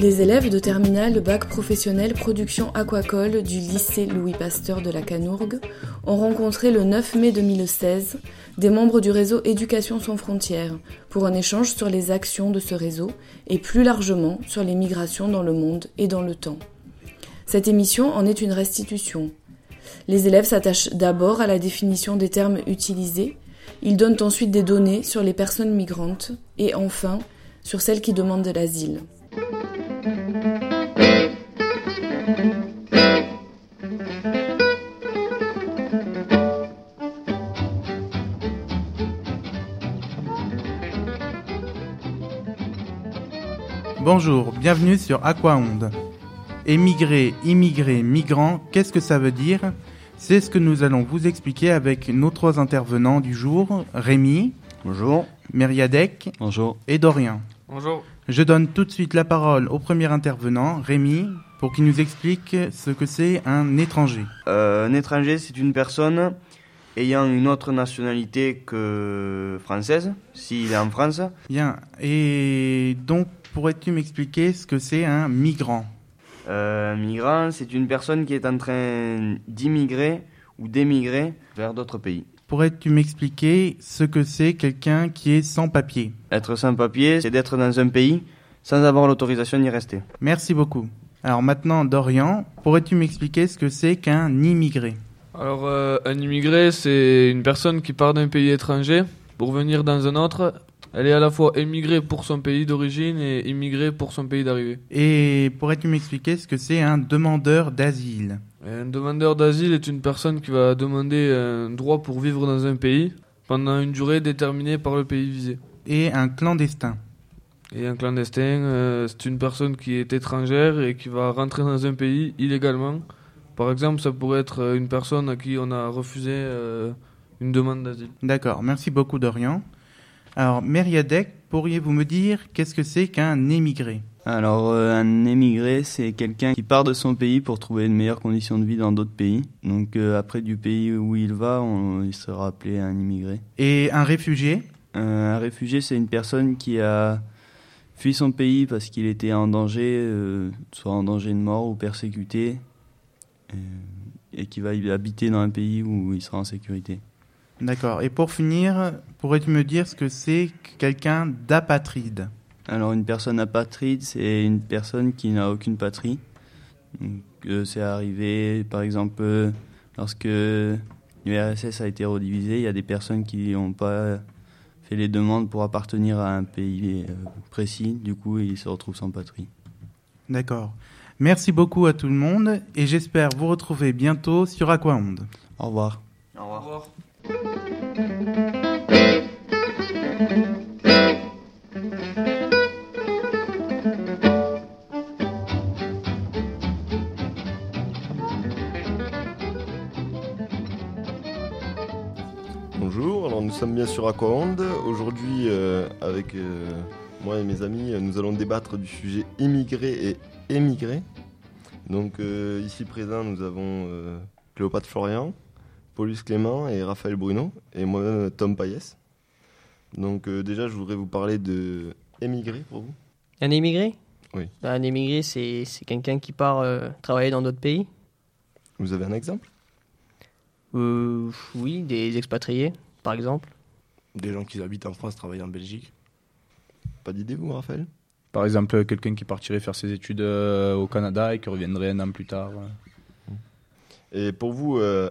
Les élèves de terminale bac professionnel production aquacole du lycée Louis Pasteur de la Canourgue ont rencontré le 9 mai 2016 des membres du réseau Éducation sans frontières pour un échange sur les actions de ce réseau et plus largement sur les migrations dans le monde et dans le temps. Cette émission en est une restitution. Les élèves s'attachent d'abord à la définition des termes utilisés, ils donnent ensuite des données sur les personnes migrantes et enfin sur celles qui demandent de l'asile. Bonjour, bienvenue sur Aquaonde. Émigrer, immigrer, migrant, qu'est-ce que ça veut dire? C'est ce que nous allons vous expliquer avec nos trois intervenants du jour, Rémi. Bonjour. Mériadec. Bonjour. Et Dorian. Bonjour. Je donne tout de suite la parole au premier intervenant, Rémi, pour qu'il nous explique ce que c'est un étranger. Euh, un étranger, c'est une personne ayant une autre nationalité que française, s'il est en France. Bien. Et donc, pourrais-tu m'expliquer ce que c'est un migrant? Euh, Un migrant, c'est une personne qui est en train d'immigrer ou d'émigrer vers d'autres pays. Pourrais-tu m'expliquer ce que c'est quelqu'un qui est sans papier? Être sans papier, c'est d'être dans un pays sans avoir l'autorisation d'y rester. Merci beaucoup. Alors maintenant, Dorian, pourrais-tu m'expliquer ce que c'est qu'un immigré? Alors, euh, un immigré, c'est une personne qui part d'un pays étranger pour venir dans un autre elle est à la fois émigrée pour son pays d'origine et immigrée pour son pays d'arrivée. Et pourrais-tu m'expliquer ce que c'est un demandeur d'asile? Un demandeur d'asile est une personne qui va demander un droit pour vivre dans un pays pendant une durée déterminée par le pays visé. Et un clandestin? Et un clandestin, euh, c'est une personne qui est étrangère et qui va rentrer dans un pays illégalement. Par exemple, ça pourrait être une personne à qui on a refusé euh, une demande d'asile. D'accord, merci beaucoup Dorian. Alors, Mériadec, pourriez-vous me dire qu'est-ce que c'est qu'un émigré? Alors, euh, un émigré, c'est quelqu'un qui part de son pays pour trouver une meilleure condition de vie dans d'autres pays. Donc, euh, après du pays où il va, on, il sera appelé un immigré. Et un réfugié? Euh, Un réfugié, c'est une personne qui a fui son pays parce qu'il était en danger, soit en danger de mort ou persécuté, et qui va habiter dans un pays où il sera en sécurité. D'accord. Et pour finir, pourrais-tu me dire ce que c'est quelqu'un d'apatride? Alors, une personne apatride, c'est une personne qui n'a aucune patrie. Euh, c'est arrivé, par exemple, euh, lorsque l'URSS a été redivisé, il y a des personnes qui n'ont pas fait les demandes pour appartenir à un pays euh, précis. Du coup, ils se retrouvent sans patrie. D'accord. Merci beaucoup à tout le monde et j'espère vous retrouver bientôt sur Aquaonde. Au revoir. Au revoir. Au revoir. Sommes bien sur Aquaonde. Aujourd'hui, euh, avec euh, moi et mes amis, nous allons débattre du sujet immigré et émigré. Donc euh, ici présent, nous avons Cléopâtre Florian, Paulus Clément et Raphaël Bruno, et moi, Tom Payès. Donc déjà, je voudrais vous parler de émigré pour vous. Un émigré? Oui. Un émigré, c'est quelqu'un qui part travailler dans d'autres pays. Vous avez un exemple? Euh, Oui, des expatriés, par exemple. Des gens qui habitent en France, travaillent en Belgique. Pas d'idée, vous, Raphaël? Par exemple, quelqu'un qui partirait faire ses études euh, au Canada et qui reviendrait un an plus tard. Et pour vous, euh,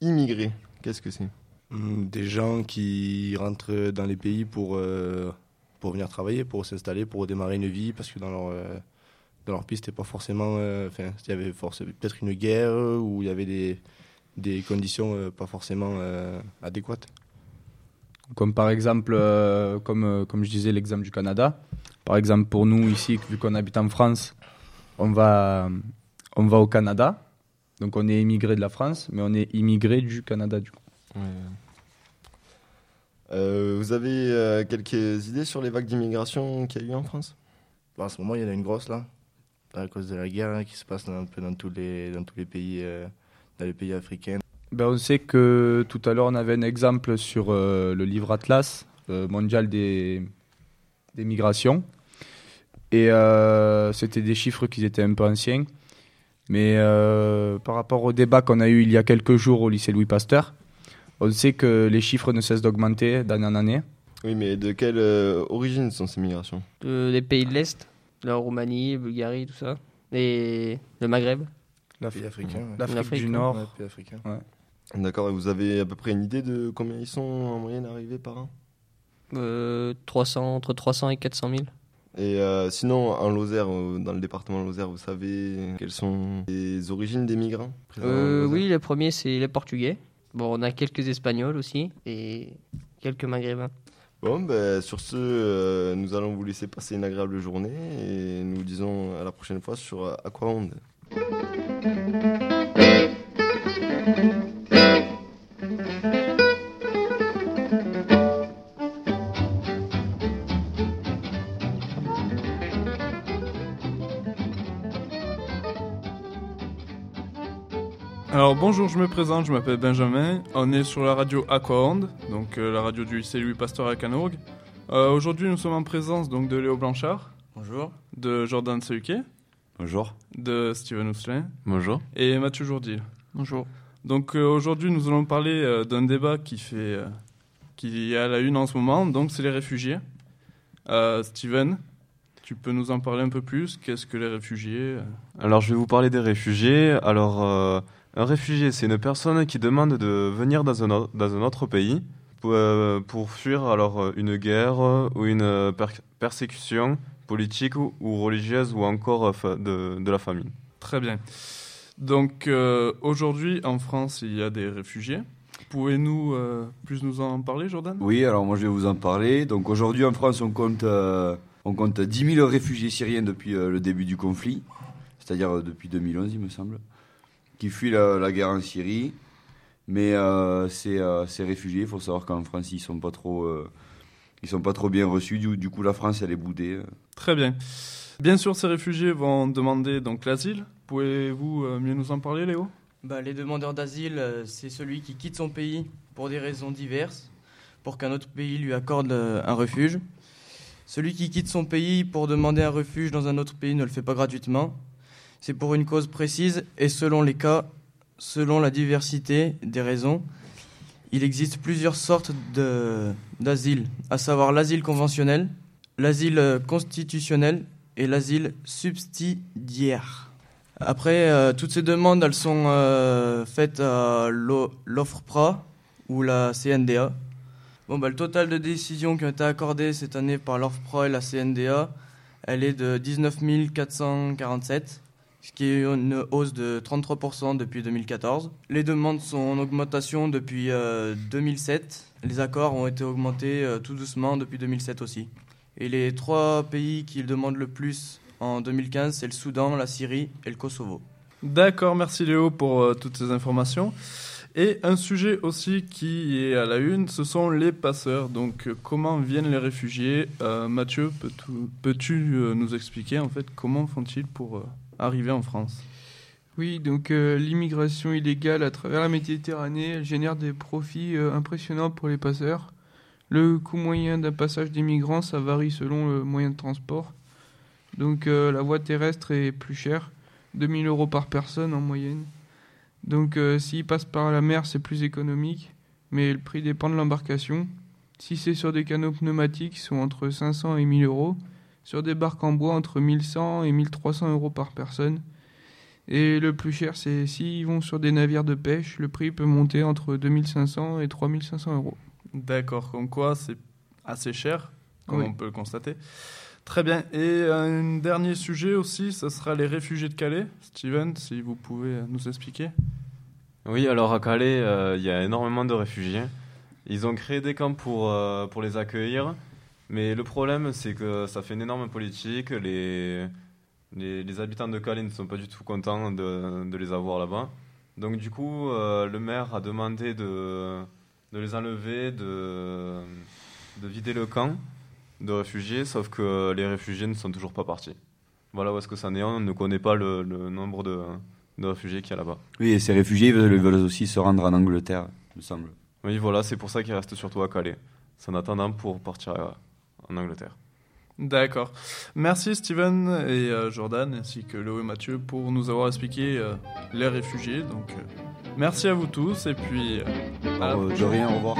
immigrer, qu'est-ce que c'est? Hmm, Des gens qui rentrent dans les pays pour, euh, pour venir travailler, pour s'installer, pour démarrer une vie, parce que dans leur, euh, dans leur pays, c'était pas forcément. euh, Enfin, il y avait forcément peut-être une guerre ou il y avait des, des conditions euh, pas forcément euh, adéquates. Comme par exemple, euh, comme, euh, comme je disais, l'exemple du Canada. Par exemple, pour nous ici, vu qu'on habite en France, on va, on va au Canada. Donc on est immigré de la France, mais on est immigré du Canada du coup. Euh, vous avez euh, quelques idées sur les vagues d'immigration qu'il y a eu en France? Bah, en ce moment, il y en a une grosse là, à cause de la guerre hein, qui se passe dans, un peu dans tous les, dans tous les pays, euh, dans les pays africains. Ben, On sait que tout à l'heure, on avait un exemple sur euh, le livre Atlas euh, mondial des, des migrations. Et euh, c'était des chiffres qui étaient un peu anciens. Mais euh, par rapport au débat qu'on a eu il y a quelques jours au lycée Louis Pasteur, on sait que les chiffres ne cessent d'augmenter d'année en année. Oui, mais de quelle euh, origine sont ces migrations? De- des pays de l'Est, la Roumanie, Bulgarie, tout ça. Et le Maghreb. Ouais. L'Afrique L'Afrique, du. Nord. Ouais. D'accord, vous avez à peu près une idée de combien ils sont en moyenne arrivés par an Euh, 300, entre 300 et 400 000. Et euh, sinon, en Lozère, euh, dans le département de Lozère, vous savez quelles sont les origines des migrants Euh, oui, le premier, c'est les Portugais. Bon, on a quelques Espagnols aussi. Et quelques Maghrébins. Bon, ben, sur ce, euh, nous allons vous laisser passer une agréable journée et nous disons à la prochaine fois sur Aquaonde. Alors bonjour, je me présente, je m'appelle Benjamin. On est sur la radio Aquaonde, donc euh, la radio du lycée Louis Pasteur à Canourgues. Euh, Aujourd'hui, nous sommes en présence donc de Léo Blanchard, Bonjour. de Jordan Sehuquet, Bonjour. de Steven Housselin Bonjour. et Mathieu Jourdil. Bonjour. Donc euh, aujourd'hui, nous allons parler euh, d'un débat qui fait euh, qui est à la une en ce moment. Donc c'est les réfugiés. Euh, Steven, tu peux nous en parler un peu plus? Qu'est-ce que les réfugiés Alors, je vais vous parler des réfugiés. Alors, euh, un réfugié, c'est une personne qui demande de venir dans un, dans un autre pays pour, euh, pour fuir alors euh, une guerre ou une euh, per- persécution politique ou, ou religieuse ou encore euh, de, de la famine. Très bien. Donc euh, aujourd'hui en France, il y a des réfugiés. Pouvez-nous euh, plus nous en parler, Jordan? Oui, alors moi je vais vous en parler. Donc aujourd'hui en France, on compte, euh, on compte 10 000 réfugiés syriens depuis euh, le début du conflit, c'est-à-dire euh, depuis 2011, il me semble, qui fuient la, la guerre en Syrie. Mais euh, ces, euh, ces réfugiés, il faut savoir qu'en France, ils sont pas trop, euh, ils sont pas trop bien reçus. Du, du coup, la France, elle est boudée. Très bien. Bien sûr, ces réfugiés vont demander donc l'asile. Pouvez-vous mieux nous en parler, Léo? Bah, les demandeurs d'asile, c'est celui qui quitte son pays pour des raisons diverses, pour qu'un autre pays lui accorde un refuge. Celui qui quitte son pays pour demander un refuge dans un autre pays ne le fait pas gratuitement. C'est pour une cause précise et selon les cas, selon la diversité des raisons. Il existe plusieurs sortes d'asile, à savoir l'asile conventionnel, l'asile euh, constitutionnel et l'asile subsidiaire. Après, euh, toutes ces demandes, elles sont euh, faites à l'o- l'OFPRA ou la CNDA. Bon, bah, le total de décisions qui ont été accordées cette année par l'OFPRA et la CNDA, elle est de 19 447, ce qui est une hausse de 33% depuis 2014. Les demandes sont en augmentation depuis euh, 2007. Les accords ont été augmentés euh, tout doucement depuis 2007 aussi. Et les trois pays qui demandent le plus en 2015, c'est le Soudan, la Syrie et le Kosovo. D'accord, merci Léo pour euh, toutes ces informations. Et un sujet aussi qui est à la une, ce sont les passeurs. Donc, euh, comment viennent les réfugiés? Euh, Mathieu, peux-tu euh, nous expliquer en fait comment font-ils pour arriver en France Oui, donc euh, l'immigration illégale à travers la Méditerranée génère des profits euh, impressionnants pour les passeurs. Le coût moyen d'un passage des migrants, ça varie selon le moyen de transport. Donc euh, la voie terrestre est plus chère, 2000 euros par personne en moyenne. Donc s'ils passent par la mer, c'est plus économique, mais le prix dépend de l'embarcation. Si c'est sur des canaux pneumatiques, ils sont entre 500 et 1000 euros. Sur des barques en bois, entre 1100 et 1300 euros par personne. Et le plus cher, c'est s'ils vont sur des navires de pêche, le prix peut monter entre 2500 et 3500 euros. D'accord, comme quoi c'est assez cher, comme Oui. on peut le constater. Très bien. Et un dernier sujet aussi, ce sera les réfugiés de Calais. Steven, si vous pouvez nous expliquer. Oui, alors à Calais, euh, il y a énormément de réfugiés. Ils ont créé des camps pour, euh, pour les accueillir, mais le problème, c'est que ça fait une énorme politique. Les, les, les habitants de Calais ne sont pas du tout contents de, de les avoir là-bas. Donc du coup, euh, le maire a demandé de, de les enlever, de, de vider le camp de réfugiés, sauf que les réfugiés ne sont toujours pas partis. Voilà où est-ce que ça en est. On ne connaît pas le, le nombre de, de réfugiés qu'il y a là-bas. Oui, et ces réfugiés ils veulent, ils veulent aussi se rendre en Angleterre, il me semble. Oui, voilà, c'est pour ça qu'ils restent surtout à Calais. C'est en attendant pour partir euh, en Angleterre. D'accord. Merci Steven et euh, Jordan, ainsi que Léo et Mathieu pour nous avoir expliqué euh, les réfugiés. Donc, euh, merci à vous tous et puis. euh, Alors, de rien, au revoir.